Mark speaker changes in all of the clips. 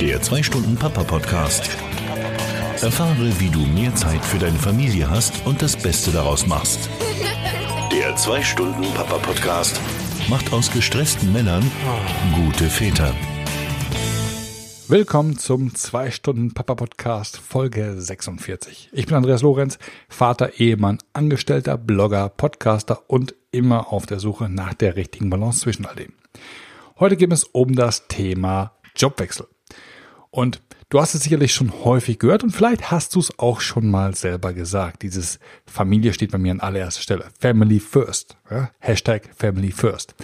Speaker 1: Der 2-Stunden-Papa-Podcast. Erfahre, wie du mehr Zeit für deine Familie hast und das Beste daraus machst. Der 2-Stunden-Papa-Podcast macht aus gestressten Männern gute Väter.
Speaker 2: Willkommen zum 2-Stunden-Papa-Podcast Folge 46. Ich bin Andreas Lorenz, Vater, Ehemann, Angestellter, Blogger, Podcaster und immer auf der Suche nach der richtigen Balance zwischen all dem. Heute geht es um das Thema Jobwechsel. Und du hast es sicherlich schon häufig gehört und vielleicht hast du es auch schon mal selber gesagt. Dieses Familie steht bei mir an allererster Stelle. Family first. Ja? Hashtag Family first.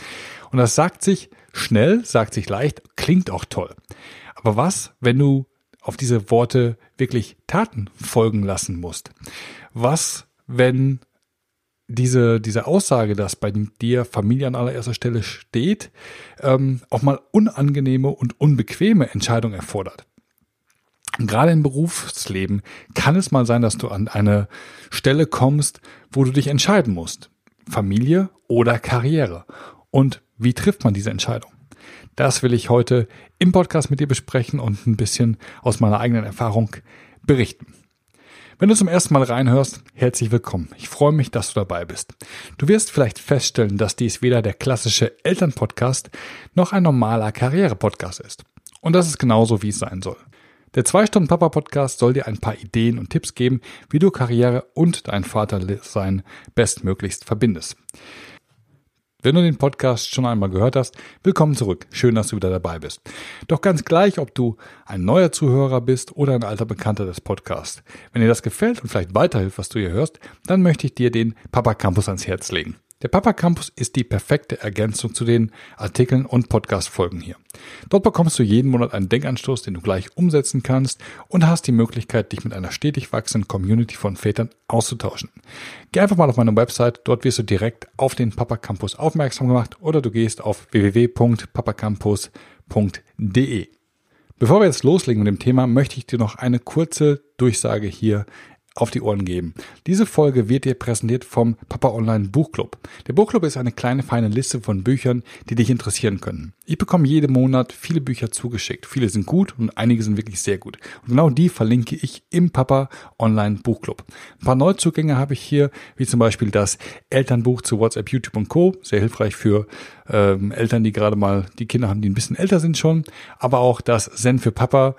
Speaker 2: Und das sagt sich schnell, sagt sich leicht, klingt auch toll. Aber was, wenn du auf diese Worte wirklich Taten folgen lassen musst? Was, wenn diese, diese Aussage, dass bei dir Familie an allererster Stelle steht, ähm, auch mal unangenehme und unbequeme Entscheidungen erfordert. gerade im Berufsleben kann es mal sein, dass du an eine Stelle kommst, wo du dich entscheiden musst. Familie oder Karriere. Und wie trifft man diese Entscheidung? Das will ich heute im Podcast mit dir besprechen und ein bisschen aus meiner eigenen Erfahrung berichten. Wenn du zum ersten Mal reinhörst, herzlich willkommen. Ich freue mich, dass du dabei bist. Du wirst vielleicht feststellen, dass dies weder der klassische Elternpodcast noch ein normaler Karriere-Podcast ist. Und das ist genauso, wie es sein soll. Der 2-Stunden-Papa-Podcast soll dir ein paar Ideen und Tipps geben, wie du Karriere und dein Vatersein bestmöglichst verbindest. Wenn du den Podcast schon einmal gehört hast, willkommen zurück. Schön, dass du wieder dabei bist. Doch ganz gleich, ob du ein neuer Zuhörer bist oder ein alter Bekannter des Podcasts. Wenn dir das gefällt und vielleicht weiterhilft, was du hier hörst, dann möchte ich dir den Papa Campus ans Herz legen. Der Papa Campus ist die perfekte Ergänzung zu den Artikeln und Podcast-Folgen hier. Dort bekommst du jeden Monat einen Denkanstoß, den du gleich umsetzen kannst und hast die Möglichkeit, dich mit einer stetig wachsenden Community von Vätern auszutauschen. Geh einfach mal auf meine Website, dort wirst du direkt auf den Papa Campus aufmerksam gemacht oder du gehst auf www.papacampus.de. Bevor wir jetzt loslegen mit dem Thema, möchte ich dir noch eine kurze Durchsage hier auf die Ohren geben. Diese Folge wird dir präsentiert vom Papa Online Buchclub. Der Buchclub ist eine kleine feine Liste von Büchern, die dich interessieren können. Ich bekomme jeden Monat viele Bücher zugeschickt. Viele sind gut und einige sind wirklich sehr gut. Und genau die verlinke ich im Papa Online Buchclub. Ein paar Neuzugänge habe ich hier, wie zum Beispiel das Elternbuch zu WhatsApp, YouTube und Co. Sehr hilfreich für ähm, Eltern, die gerade mal die Kinder haben, die ein bisschen älter sind schon. Aber auch das Zen für Papa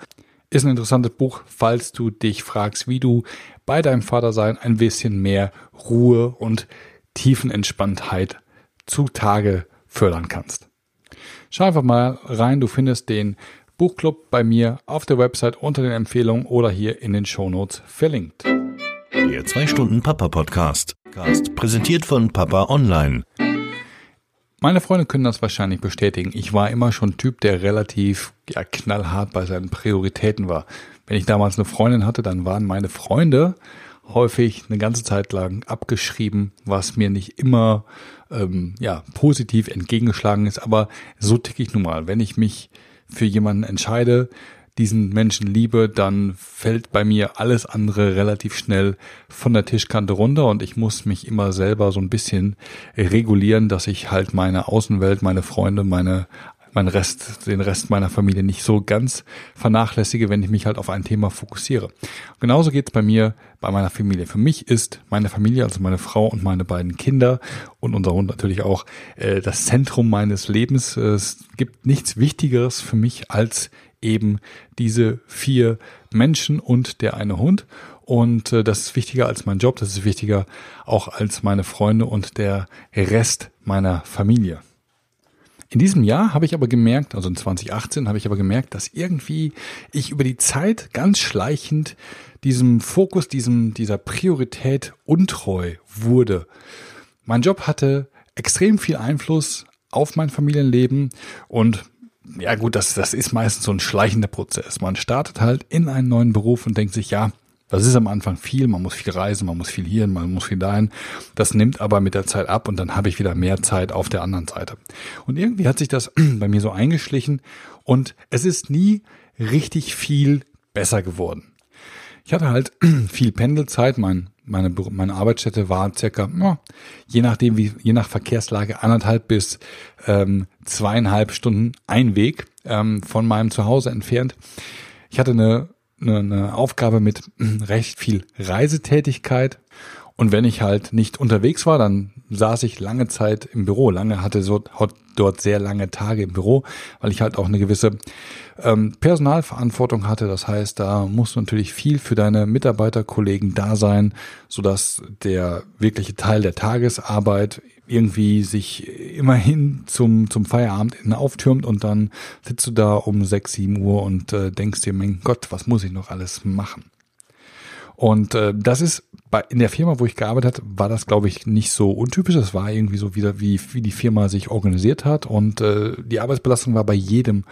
Speaker 2: ist ein interessantes Buch, falls du dich fragst, wie du bei deinem Vatersein ein bisschen mehr Ruhe und Tiefenentspanntheit zutage fördern kannst. Schau einfach mal rein, du findest den Buchclub bei mir auf der Website unter den Empfehlungen oder hier in den Shownotes verlinkt.
Speaker 1: Der 2-Stunden-Papa-Podcast. Präsentiert von Papa Online.
Speaker 2: Meine Freunde können das wahrscheinlich bestätigen. Ich war immer schon Typ, der relativ ja, knallhart bei seinen Prioritäten war. Wenn ich damals eine Freundin hatte, dann waren meine Freunde häufig eine ganze Zeit lang abgeschrieben, was mir nicht immer ähm, ja positiv entgegengeschlagen ist. Aber so ticke ich nun mal. Wenn ich mich für jemanden entscheide, diesen Menschen liebe, dann fällt bei mir alles andere relativ schnell von der Tischkante runter und ich muss mich immer selber so ein bisschen regulieren, dass ich halt meine Außenwelt, meine Freunde, meine mein Rest, den Rest meiner Familie nicht so ganz vernachlässige, wenn ich mich halt auf ein Thema fokussiere. Genauso geht's bei mir, bei meiner Familie. Für mich ist meine Familie, also meine Frau und meine beiden Kinder und unser Hund natürlich auch äh, das Zentrum meines Lebens. Es gibt nichts Wichtigeres für mich als eben diese vier Menschen und der eine Hund. Und äh, das ist wichtiger als mein Job, das ist wichtiger auch als meine Freunde und der Rest meiner Familie. In diesem Jahr habe ich aber gemerkt, also in 2018 habe ich aber gemerkt, dass irgendwie ich über die Zeit ganz schleichend diesem Fokus, diesem, dieser Priorität untreu wurde. Mein Job hatte extrem viel Einfluss auf mein Familienleben und ja gut, das, das ist meistens so ein schleichender Prozess. Man startet halt in einen neuen Beruf und denkt sich, ja, das ist am Anfang viel, man muss viel reisen, man muss viel hier, man muss viel dahin. Das nimmt aber mit der Zeit ab und dann habe ich wieder mehr Zeit auf der anderen Seite. Und irgendwie hat sich das bei mir so eingeschlichen und es ist nie richtig viel besser geworden. Ich hatte halt viel Pendelzeit, mein, meine, meine Arbeitsstätte war circa, je nachdem wie, je nach Verkehrslage anderthalb bis ähm, zweieinhalb Stunden ein Weg ähm, von meinem Zuhause entfernt. Ich hatte eine, eine, eine Aufgabe mit recht viel Reisetätigkeit und wenn ich halt nicht unterwegs war, dann saß ich lange Zeit im Büro. Lange hatte so dort sehr lange Tage im Büro, weil ich halt auch eine gewisse ähm, Personalverantwortung hatte. Das heißt, da musst du natürlich viel für deine Mitarbeiterkollegen da sein, sodass der wirkliche Teil der Tagesarbeit irgendwie sich immerhin zum, zum Feierabend auftürmt und dann sitzt du da um sechs, sieben Uhr und äh, denkst dir, mein Gott, was muss ich noch alles machen? Und äh, das ist bei, in der Firma, wo ich gearbeitet habe, war das, glaube ich, nicht so untypisch. Das war irgendwie so wieder, wie, wie die Firma sich organisiert hat. Und äh, die Arbeitsbelastung war bei jedem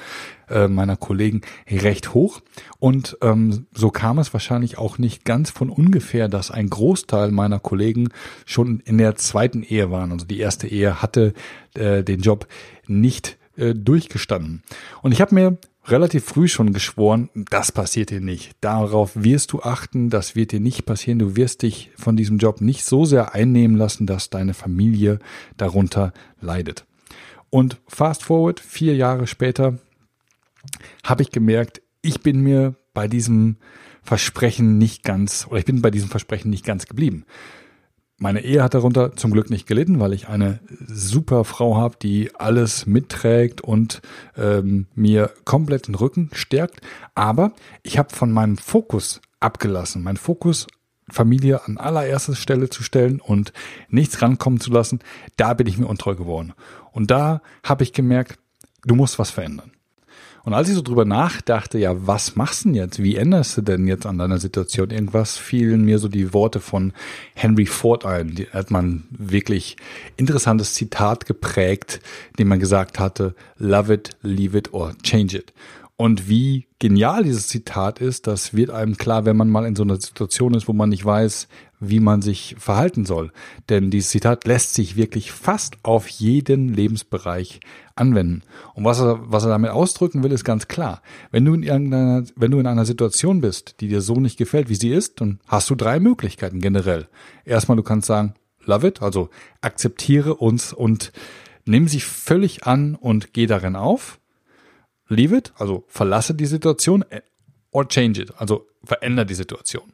Speaker 2: äh, meiner Kollegen recht hoch. Und ähm, so kam es wahrscheinlich auch nicht ganz von ungefähr, dass ein Großteil meiner Kollegen schon in der zweiten Ehe waren. Also die erste Ehe hatte äh, den Job nicht äh, durchgestanden. Und ich habe mir relativ früh schon geschworen, das passiert dir nicht. Darauf wirst du achten, das wird dir nicht passieren. Du wirst dich von diesem Job nicht so sehr einnehmen lassen, dass deine Familie darunter leidet. Und fast forward, vier Jahre später, habe ich gemerkt, ich bin mir bei diesem Versprechen nicht ganz, oder ich bin bei diesem Versprechen nicht ganz geblieben. Meine Ehe hat darunter zum Glück nicht gelitten, weil ich eine super Frau habe, die alles mitträgt und ähm, mir komplett den Rücken stärkt. Aber ich habe von meinem Fokus abgelassen. Mein Fokus Familie an allererster Stelle zu stellen und nichts rankommen zu lassen, da bin ich mir untreu geworden. Und da habe ich gemerkt, du musst was verändern. Und als ich so drüber nachdachte, ja, was machst du denn jetzt? Wie änderst du denn jetzt an deiner Situation? Irgendwas fielen mir so die Worte von Henry Ford ein. Die hat man wirklich interessantes Zitat geprägt, dem man gesagt hatte, love it, leave it or change it. Und wie genial dieses Zitat ist, das wird einem klar, wenn man mal in so einer Situation ist, wo man nicht weiß, wie man sich verhalten soll. Denn dieses Zitat lässt sich wirklich fast auf jeden Lebensbereich anwenden. Und was er, was er damit ausdrücken will, ist ganz klar. Wenn du in irgendeiner, wenn du in einer Situation bist, die dir so nicht gefällt, wie sie ist, dann hast du drei Möglichkeiten generell. Erstmal, du kannst sagen, love it, also akzeptiere uns und nimm sie völlig an und geh darin auf leave it, also verlasse die Situation, äh, or change it, also verändere die Situation.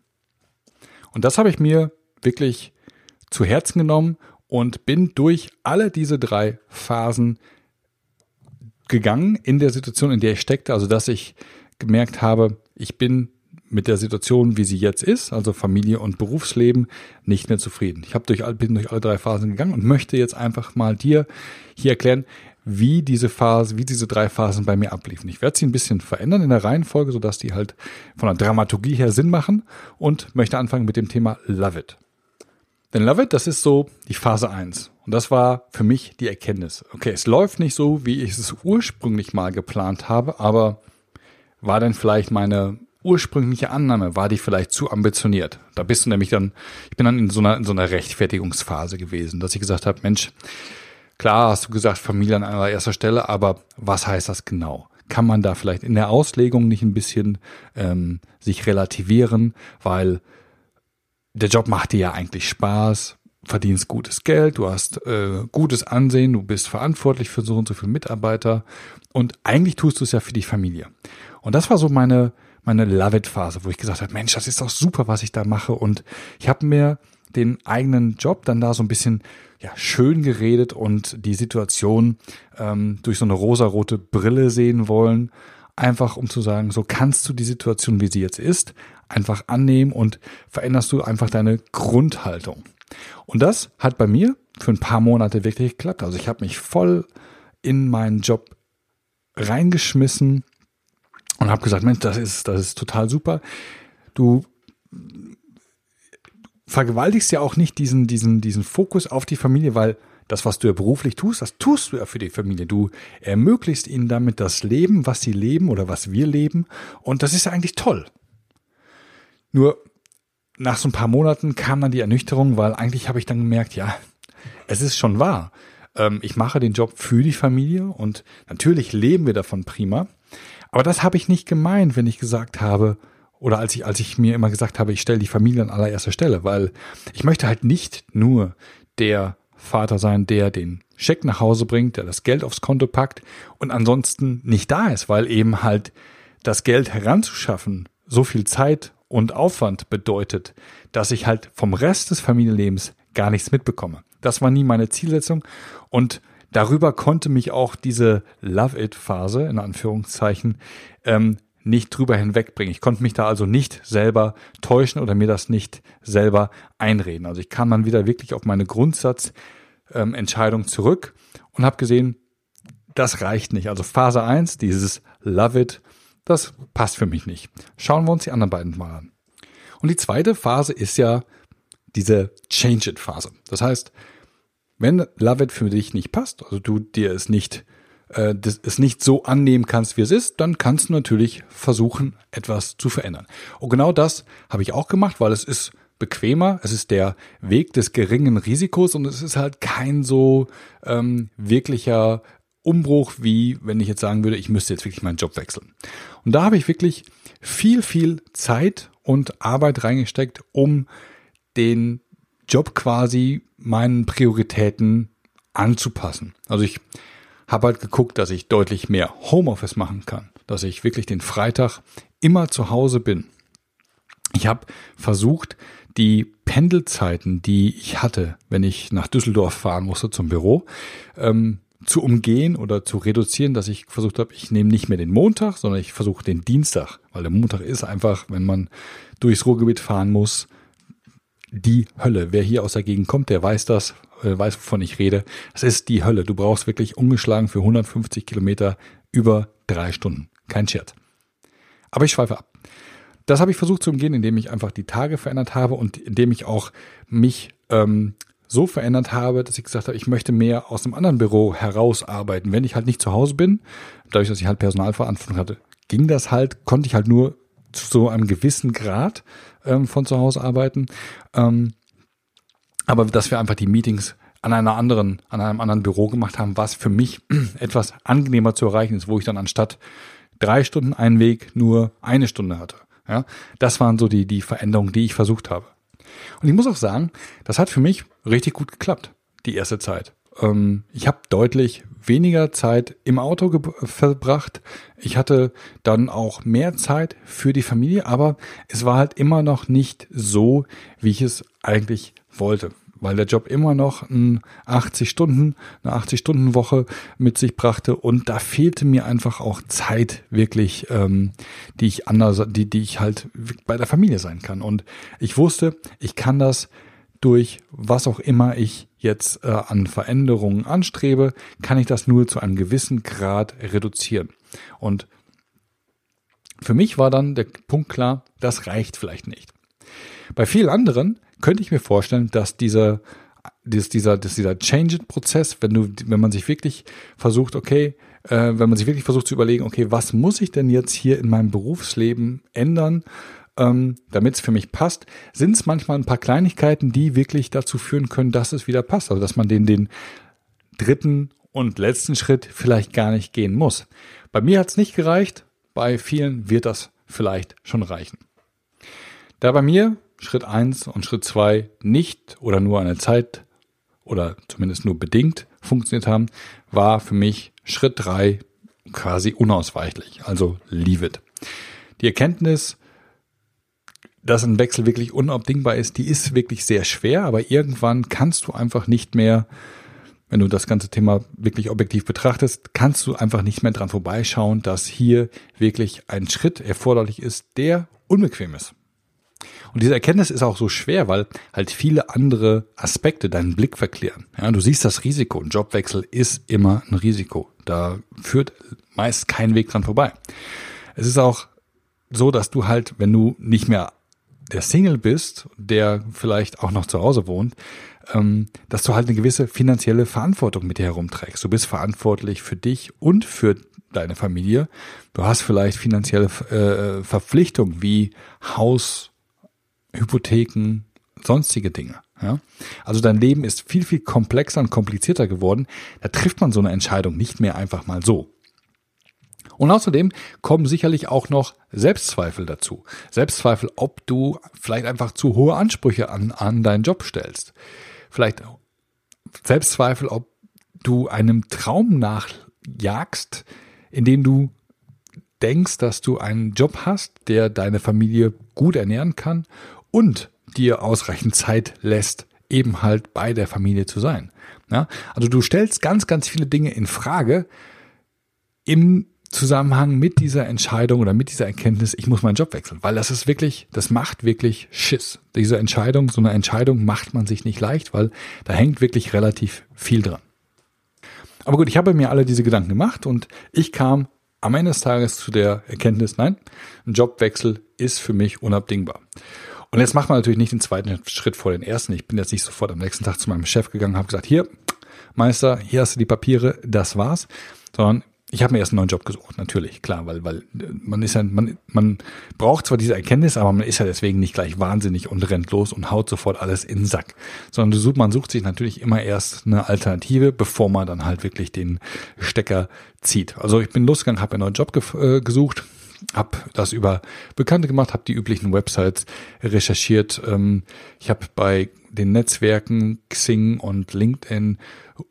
Speaker 2: Und das habe ich mir wirklich zu Herzen genommen und bin durch alle diese drei Phasen gegangen in der Situation, in der ich steckte, also dass ich gemerkt habe, ich bin mit der Situation, wie sie jetzt ist, also Familie und Berufsleben, nicht mehr zufrieden. Ich habe durch, bin durch alle drei Phasen gegangen und möchte jetzt einfach mal dir hier erklären, wie diese Phase, wie diese drei Phasen bei mir abliefen. Ich werde sie ein bisschen verändern in der Reihenfolge, sodass die halt von der Dramaturgie her Sinn machen und möchte anfangen mit dem Thema Love It. Denn Love It, das ist so die Phase eins Und das war für mich die Erkenntnis. Okay, es läuft nicht so, wie ich es ursprünglich mal geplant habe, aber war denn vielleicht meine ursprüngliche Annahme, war die vielleicht zu ambitioniert? Da bist du nämlich dann, ich bin dann in so einer, in so einer Rechtfertigungsphase gewesen, dass ich gesagt habe, Mensch, Klar hast du gesagt, Familie an allererster Stelle, aber was heißt das genau? Kann man da vielleicht in der Auslegung nicht ein bisschen ähm, sich relativieren, weil der Job macht dir ja eigentlich Spaß, verdienst gutes Geld, du hast äh, gutes Ansehen, du bist verantwortlich für so und so viele Mitarbeiter und eigentlich tust du es ja für die Familie. Und das war so meine meine Love It Phase, wo ich gesagt habe, Mensch, das ist doch super, was ich da mache und ich habe mir den eigenen Job dann da so ein bisschen ja, schön geredet und die Situation ähm, durch so eine rosarote Brille sehen wollen. Einfach um zu sagen, so kannst du die Situation, wie sie jetzt ist, einfach annehmen und veränderst du einfach deine Grundhaltung. Und das hat bei mir für ein paar Monate wirklich geklappt. Also ich habe mich voll in meinen Job reingeschmissen und habe gesagt, Mensch, das ist, das ist total super. Du vergewaltigst ja auch nicht diesen, diesen, diesen Fokus auf die Familie, weil das, was du ja beruflich tust, das tust du ja für die Familie. Du ermöglichst ihnen damit das Leben, was sie leben oder was wir leben. Und das ist ja eigentlich toll. Nur nach so ein paar Monaten kam dann die Ernüchterung, weil eigentlich habe ich dann gemerkt, ja, es ist schon wahr. Ähm, ich mache den Job für die Familie und natürlich leben wir davon prima. Aber das habe ich nicht gemeint, wenn ich gesagt habe, oder als ich, als ich mir immer gesagt habe, ich stelle die Familie an allererster Stelle, weil ich möchte halt nicht nur der Vater sein, der den Scheck nach Hause bringt, der das Geld aufs Konto packt und ansonsten nicht da ist, weil eben halt das Geld heranzuschaffen so viel Zeit und Aufwand bedeutet, dass ich halt vom Rest des Familienlebens gar nichts mitbekomme. Das war nie meine Zielsetzung und darüber konnte mich auch diese Love-It-Phase in Anführungszeichen ähm, nicht drüber hinwegbringen. Ich konnte mich da also nicht selber täuschen oder mir das nicht selber einreden. Also ich kam dann wieder wirklich auf meine Grundsatzentscheidung ähm, zurück und habe gesehen, das reicht nicht. Also Phase 1, dieses Love It, das passt für mich nicht. Schauen wir uns die anderen beiden mal an. Und die zweite Phase ist ja diese Change It Phase. Das heißt, wenn Love It für dich nicht passt, also du dir es nicht äh, das, es nicht so annehmen kannst, wie es ist, dann kannst du natürlich versuchen, etwas zu verändern. Und genau das habe ich auch gemacht, weil es ist bequemer, es ist der Weg des geringen Risikos und es ist halt kein so ähm, wirklicher Umbruch, wie wenn ich jetzt sagen würde, ich müsste jetzt wirklich meinen Job wechseln. Und da habe ich wirklich viel, viel Zeit und Arbeit reingesteckt, um den Job quasi meinen Prioritäten anzupassen. Also ich habe halt geguckt, dass ich deutlich mehr Homeoffice machen kann, dass ich wirklich den Freitag immer zu Hause bin. Ich habe versucht, die Pendelzeiten, die ich hatte, wenn ich nach Düsseldorf fahren musste zum Büro, ähm, zu umgehen oder zu reduzieren, dass ich versucht habe, ich nehme nicht mehr den Montag, sondern ich versuche den Dienstag, weil der Montag ist einfach, wenn man durchs Ruhrgebiet fahren muss, die Hölle. Wer hier aus der Gegend kommt, der weiß das, äh, weiß, wovon ich rede. Es ist die Hölle. Du brauchst wirklich ungeschlagen für 150 Kilometer über drei Stunden. Kein Scherz. Aber ich schweife ab. Das habe ich versucht zu umgehen, indem ich einfach die Tage verändert habe und indem ich auch mich ähm, so verändert habe, dass ich gesagt habe, ich möchte mehr aus einem anderen Büro herausarbeiten. Wenn ich halt nicht zu Hause bin, dadurch, dass ich halt Personalverantwortung hatte, ging das halt, konnte ich halt nur zu so einem gewissen Grad ähm, von zu Hause arbeiten. Ähm, aber dass wir einfach die Meetings an einer anderen, an einem anderen Büro gemacht haben, was für mich etwas angenehmer zu erreichen ist, wo ich dann anstatt drei Stunden einen Weg nur eine Stunde hatte. Ja, das waren so die, die Veränderungen, die ich versucht habe. Und ich muss auch sagen, das hat für mich richtig gut geklappt, die erste Zeit. Ähm, ich habe deutlich weniger Zeit im Auto verbracht. Ich hatte dann auch mehr Zeit für die Familie, aber es war halt immer noch nicht so, wie ich es eigentlich wollte weil der Job immer noch ein 80 Stunden, eine 80 Stunden Woche mit sich brachte und da fehlte mir einfach auch Zeit wirklich, ähm, die ich anders, die, die ich halt bei der Familie sein kann. Und ich wusste, ich kann das durch was auch immer ich jetzt äh, an Veränderungen anstrebe, kann ich das nur zu einem gewissen Grad reduzieren. Und für mich war dann der Punkt klar, das reicht vielleicht nicht. Bei vielen anderen könnte ich mir vorstellen, dass dieser dass dieser, dass dieser Change-Prozess, wenn du, wenn man sich wirklich versucht, okay, äh, wenn man sich wirklich versucht zu überlegen, okay, was muss ich denn jetzt hier in meinem Berufsleben ändern, ähm, damit es für mich passt, sind es manchmal ein paar Kleinigkeiten, die wirklich dazu führen können, dass es wieder passt. Also dass man den, den dritten und letzten Schritt vielleicht gar nicht gehen muss. Bei mir hat es nicht gereicht, bei vielen wird das vielleicht schon reichen. Da bei mir Schritt eins und Schritt zwei nicht oder nur eine Zeit oder zumindest nur bedingt funktioniert haben, war für mich Schritt drei quasi unausweichlich. Also leave it. Die Erkenntnis, dass ein Wechsel wirklich unabdingbar ist, die ist wirklich sehr schwer, aber irgendwann kannst du einfach nicht mehr, wenn du das ganze Thema wirklich objektiv betrachtest, kannst du einfach nicht mehr dran vorbeischauen, dass hier wirklich ein Schritt erforderlich ist, der unbequem ist. Und diese Erkenntnis ist auch so schwer, weil halt viele andere Aspekte deinen Blick verklären. Ja, du siehst das Risiko. Ein Jobwechsel ist immer ein Risiko. Da führt meist kein Weg dran vorbei. Es ist auch so, dass du halt, wenn du nicht mehr der Single bist, der vielleicht auch noch zu Hause wohnt, ähm, dass du halt eine gewisse finanzielle Verantwortung mit dir herumträgst. Du bist verantwortlich für dich und für deine Familie. Du hast vielleicht finanzielle äh, Verpflichtungen wie Haus, Hypotheken, sonstige Dinge. Ja? Also dein Leben ist viel, viel komplexer und komplizierter geworden. Da trifft man so eine Entscheidung nicht mehr einfach mal so. Und außerdem kommen sicherlich auch noch Selbstzweifel dazu. Selbstzweifel, ob du vielleicht einfach zu hohe Ansprüche an, an deinen Job stellst. Vielleicht Selbstzweifel, ob du einem Traum nachjagst, in dem du denkst, dass du einen Job hast, der deine Familie gut ernähren kann und dir ausreichend Zeit lässt, eben halt bei der Familie zu sein. Ja? Also du stellst ganz, ganz viele Dinge in Frage im Zusammenhang mit dieser Entscheidung oder mit dieser Erkenntnis, ich muss meinen Job wechseln, weil das ist wirklich, das macht wirklich Schiss. Diese Entscheidung, so eine Entscheidung macht man sich nicht leicht, weil da hängt wirklich relativ viel dran. Aber gut, ich habe mir alle diese Gedanken gemacht und ich kam am Ende des Tages zu der Erkenntnis, nein, ein Jobwechsel ist für mich unabdingbar. Und jetzt macht man natürlich nicht den zweiten Schritt vor den ersten. Ich bin jetzt nicht sofort am nächsten Tag zu meinem Chef gegangen, habe gesagt, hier, Meister, hier hast du die Papiere, das war's, sondern ich habe mir erst einen neuen Job gesucht, natürlich, klar, weil, weil man ist ja, man, man braucht zwar diese Erkenntnis, aber man ist ja deswegen nicht gleich wahnsinnig und rennt los und haut sofort alles in den Sack. Sondern man sucht sich natürlich immer erst eine Alternative, bevor man dann halt wirklich den Stecker zieht. Also ich bin losgegangen, habe einen neuen Job ge äh, gesucht, habe das über Bekannte gemacht, habe die üblichen Websites recherchiert. Ähm, ich habe bei den Netzwerken Xing und LinkedIn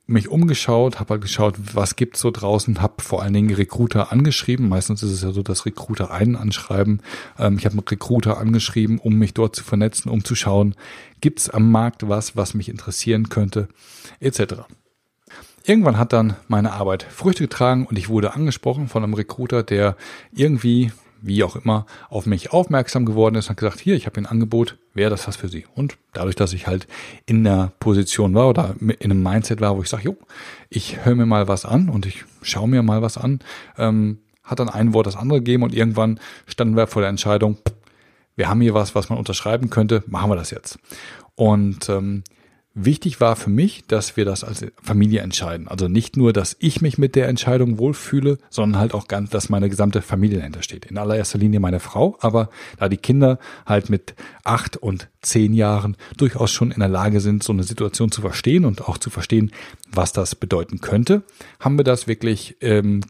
Speaker 2: mich umgeschaut, habe halt geschaut, was gibt's so draußen, habe vor allen Dingen Recruiter angeschrieben. Meistens ist es ja so, dass Recruiter einen anschreiben. Ähm, ich habe einen Recruiter angeschrieben, um mich dort zu vernetzen, um zu schauen, gibt's am Markt was, was mich interessieren könnte, etc. Irgendwann hat dann meine Arbeit Früchte getragen und ich wurde angesprochen von einem Recruiter, der irgendwie, wie auch immer, auf mich aufmerksam geworden ist und hat gesagt, hier, ich habe ein Angebot, wäre das was für Sie? Und dadurch, dass ich halt in der Position war oder in einem Mindset war, wo ich sage, jo, ich höre mir mal was an und ich schaue mir mal was an, ähm, hat dann ein Wort das andere gegeben und irgendwann standen wir vor der Entscheidung, wir haben hier was, was man unterschreiben könnte, machen wir das jetzt. Und ähm, Wichtig war für mich, dass wir das als Familie entscheiden. Also nicht nur, dass ich mich mit der Entscheidung wohlfühle, sondern halt auch ganz, dass meine gesamte Familie dahinter steht. In allererster Linie meine Frau, aber da die Kinder halt mit acht und zehn Jahren durchaus schon in der Lage sind, so eine Situation zu verstehen und auch zu verstehen, was das bedeuten könnte, haben wir das wirklich ähm,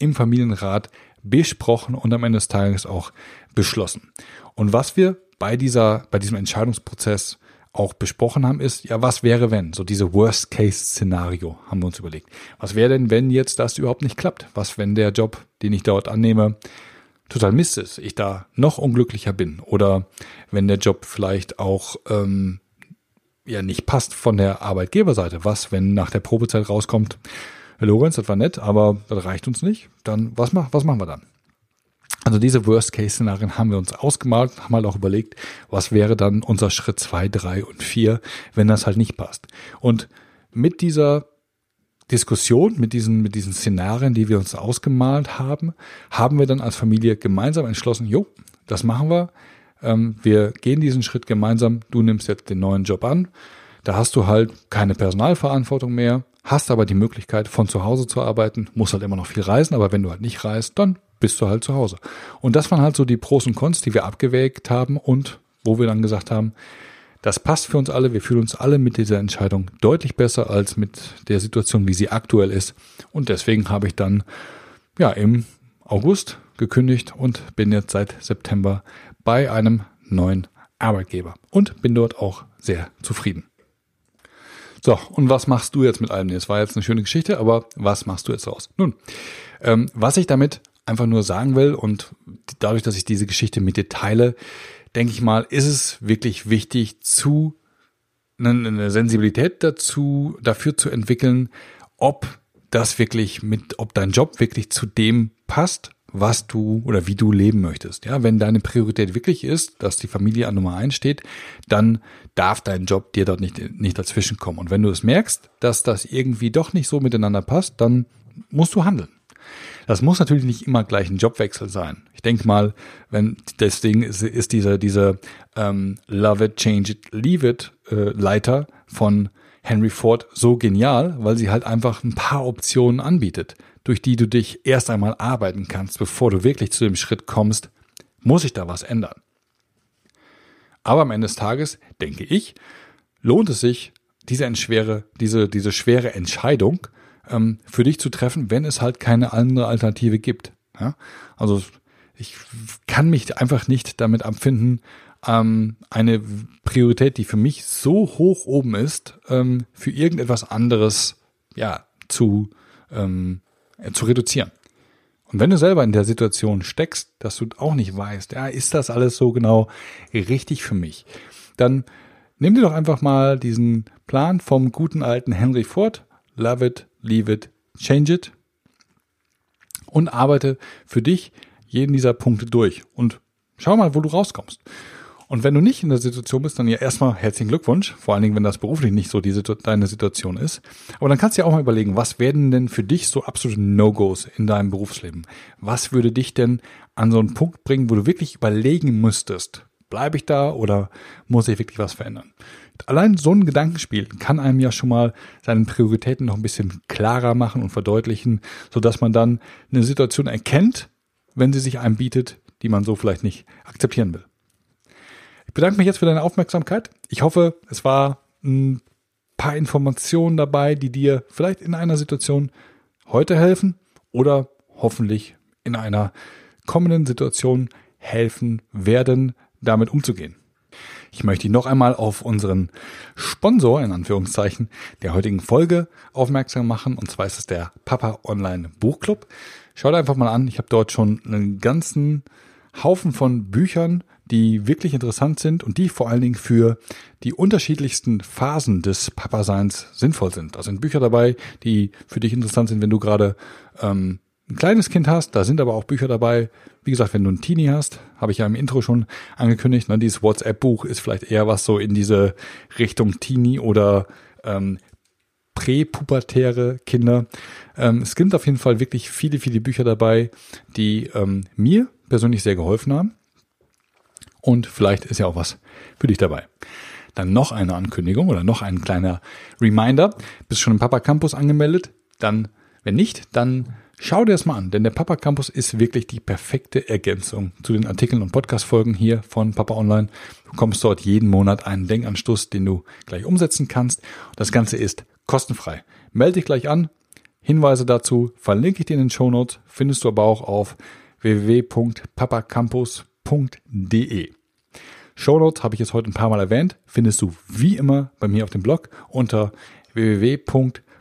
Speaker 2: im Familienrat besprochen und am Ende des Tages auch beschlossen. Und was wir bei dieser, bei diesem Entscheidungsprozess auch besprochen haben, ist, ja, was wäre wenn? So diese Worst-Case-Szenario haben wir uns überlegt. Was wäre denn, wenn jetzt das überhaupt nicht klappt? Was, wenn der Job, den ich dort annehme, total Mist ist, ich da noch unglücklicher bin? Oder wenn der Job vielleicht auch ähm, ja nicht passt von der Arbeitgeberseite? Was, wenn nach der Probezeit rauskommt, Lorenz, das war nett, aber das reicht uns nicht? Dann was, mach, was machen wir dann? Also diese Worst-Case-Szenarien haben wir uns ausgemalt, haben halt auch überlegt, was wäre dann unser Schritt zwei, drei und vier, wenn das halt nicht passt. Und mit dieser Diskussion, mit diesen, mit diesen Szenarien, die wir uns ausgemalt haben, haben wir dann als Familie gemeinsam entschlossen, jo, das machen wir. Ähm, wir gehen diesen Schritt gemeinsam. Du nimmst jetzt den neuen Job an. Da hast du halt keine Personalverantwortung mehr, hast aber die Möglichkeit, von zu Hause zu arbeiten, musst halt immer noch viel reisen, aber wenn du halt nicht reist, dann bist du halt zu Hause. Und das waren halt so die Pros und Cons, die wir abgewägt haben und wo wir dann gesagt haben, das passt für uns alle, wir fühlen uns alle mit dieser Entscheidung deutlich besser als mit der Situation, wie sie aktuell ist. Und deswegen habe ich dann ja im August gekündigt und bin jetzt seit September bei einem neuen Arbeitgeber und bin dort auch sehr zufrieden. So, und was machst du jetzt mit allem? Es war jetzt eine schöne Geschichte, aber was machst du jetzt raus? Nun, ähm, was ich damit einfach nur sagen will und dadurch, dass ich diese Geschichte mit dir teile, denke ich mal, ist es wirklich wichtig, zu eine Sensibilität dazu, dafür zu entwickeln, ob das wirklich mit, ob dein Job wirklich zu dem passt, was du oder wie du leben möchtest. Ja, wenn deine Priorität wirklich ist, dass die Familie an Nummer eins steht, dann darf dein Job dir dort nicht, nicht dazwischen kommen. Und wenn du es merkst, dass das irgendwie doch nicht so miteinander passt, dann musst du handeln. Das muss natürlich nicht immer gleich ein Jobwechsel sein. Ich denke mal, wenn deswegen ist, ist diese diese ähm, Love it, Change it, Leave it äh, Leiter von Henry Ford so genial, weil sie halt einfach ein paar Optionen anbietet, durch die du dich erst einmal arbeiten kannst, bevor du wirklich zu dem Schritt kommst, muss ich da was ändern. Aber am Ende des Tages, denke ich, lohnt es sich, diese schwere, diese, diese schwere Entscheidung ähm, für dich zu treffen, wenn es halt keine andere Alternative gibt. Ja? Also ich kann mich einfach nicht damit abfinden, ähm, eine Priorität, die für mich so hoch oben ist, ähm, für irgendetwas anderes ja zu, ähm, zu reduzieren. Und wenn du selber in der Situation steckst, dass du auch nicht weißt, ja, ist das alles so genau richtig für mich, dann nimm dir doch einfach mal diesen Plan vom guten alten Henry Ford, love it, leave it, change it und arbeite für dich jeden dieser Punkte durch und schau mal, wo du rauskommst. Und wenn du nicht in der Situation bist, dann ja erstmal herzlichen Glückwunsch, vor allen Dingen, wenn das beruflich nicht so diese, deine Situation ist. Aber dann kannst du ja auch mal überlegen, was werden denn für dich so absolute No-Gos in deinem Berufsleben? Was würde dich denn an so einen Punkt bringen, wo du wirklich überlegen müsstest, bleibe ich da oder muss ich wirklich was verändern? Allein so ein Gedankenspiel kann einem ja schon mal seine Prioritäten noch ein bisschen klarer machen und verdeutlichen, sodass man dann eine Situation erkennt, wenn sie sich einem bietet, die man so vielleicht nicht akzeptieren will bedanke mich jetzt für deine Aufmerksamkeit. Ich hoffe, es war ein paar Informationen dabei, die dir vielleicht in einer Situation heute helfen oder hoffentlich in einer kommenden Situation helfen werden, damit umzugehen. Ich möchte noch einmal auf unseren Sponsor, in Anführungszeichen, der heutigen Folge aufmerksam machen. Und zwar ist es der Papa Online Buchclub. Schau dir einfach mal an. Ich habe dort schon einen ganzen Haufen von Büchern die wirklich interessant sind und die vor allen Dingen für die unterschiedlichsten Phasen des Papaseins sinnvoll sind. Da sind Bücher dabei, die für dich interessant sind, wenn du gerade ähm, ein kleines Kind hast. Da sind aber auch Bücher dabei, wie gesagt, wenn du ein Teenie hast, habe ich ja im Intro schon angekündigt. Ne, dieses WhatsApp-Buch ist vielleicht eher was so in diese Richtung Teenie oder ähm, präpubertäre Kinder. Ähm, es gibt auf jeden Fall wirklich viele, viele Bücher dabei, die ähm, mir persönlich sehr geholfen haben und vielleicht ist ja auch was für dich dabei. Dann noch eine Ankündigung oder noch ein kleiner Reminder. Bist schon im Papa Campus angemeldet? Dann, wenn nicht, dann schau dir das mal an, denn der Papa Campus ist wirklich die perfekte Ergänzung zu den Artikeln und Podcast-Folgen hier von Papa Online. Du bekommst dort jeden Monat einen Denkanstoß, den du gleich umsetzen kannst. Das Ganze ist kostenfrei. Melde dich gleich an. Hinweise dazu verlinke ich dir in den Show Notes, findest du aber auch auf www.papacampus.de. Shownotes habe ich jetzt heute ein paar Mal erwähnt, findest du wie immer bei mir auf dem Blog unter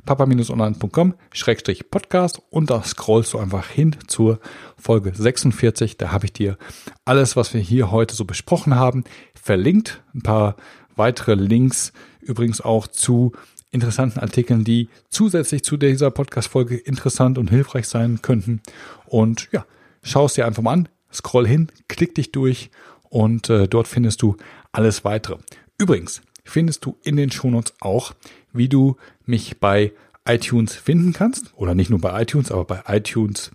Speaker 2: www.papa-online.com-podcast und da scrollst du einfach hin zur Folge 46. Da habe ich dir alles, was wir hier heute so besprochen haben, verlinkt. Ein paar weitere Links übrigens auch zu interessanten Artikeln, die zusätzlich zu dieser Podcast-Folge interessant und hilfreich sein könnten. Und ja, schau es dir einfach mal an, scroll hin, klick dich durch und äh, dort findest du alles weitere. Übrigens findest du in den Shownotes auch, wie du mich bei iTunes finden kannst oder nicht nur bei iTunes, aber bei iTunes,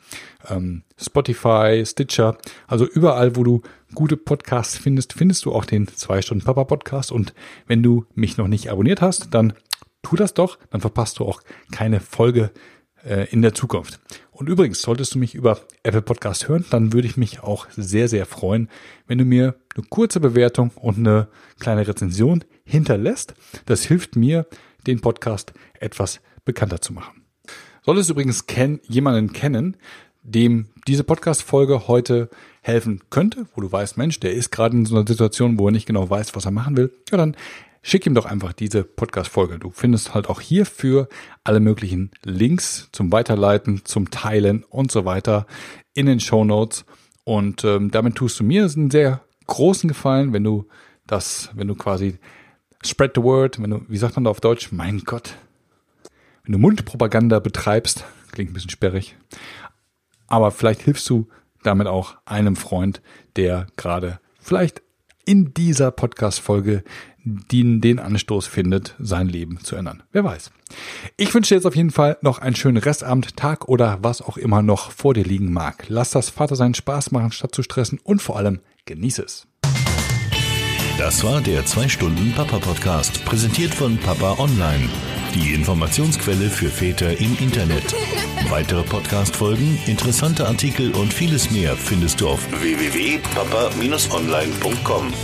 Speaker 2: ähm, Spotify, Stitcher, also überall, wo du gute Podcasts findest, findest du auch den zwei Stunden Papa Podcast und wenn du mich noch nicht abonniert hast, dann tu das doch, dann verpasst du auch keine Folge äh, in der Zukunft. Und übrigens, solltest du mich über Apple Podcast hören, dann würde ich mich auch sehr, sehr freuen, wenn du mir eine kurze Bewertung und eine kleine Rezension hinterlässt. Das hilft mir, den Podcast etwas bekannter zu machen. Solltest du übrigens ken jemanden kennen, dem diese Podcast-Folge heute helfen könnte, wo du weißt, Mensch, der ist gerade in so einer Situation, wo er nicht genau weiß, was er machen will, ja, dann schick ihm doch einfach diese Podcast-Folge. Du findest halt auch hierfür alle möglichen Links zum Weiterleiten, zum Teilen und so weiter in den Show Notes. Und ähm, damit tust du mir einen sehr großen Gefallen, wenn du das, wenn du quasi spread the word, wenn du, wie sagt man da auf Deutsch? Mein Gott. Wenn du Mundpropaganda betreibst, klingt ein bisschen sperrig. Aber vielleicht hilfst du damit auch einem Freund, der gerade vielleicht in dieser Podcast-Folge den, den Anstoß findet, sein Leben zu ändern. Wer weiß. Ich wünsche dir jetzt auf jeden Fall noch einen schönen Restabend, Tag oder was auch immer noch vor dir liegen mag. Lass das Vatersein Spaß machen, statt zu stressen und vor allem genieße es.
Speaker 1: Das war der 2-Stunden-Papa-Podcast, präsentiert von Papa Online. Die Informationsquelle für Väter im Internet. Weitere Podcast-Folgen, interessante Artikel und vieles mehr findest du auf www.papa-online.com.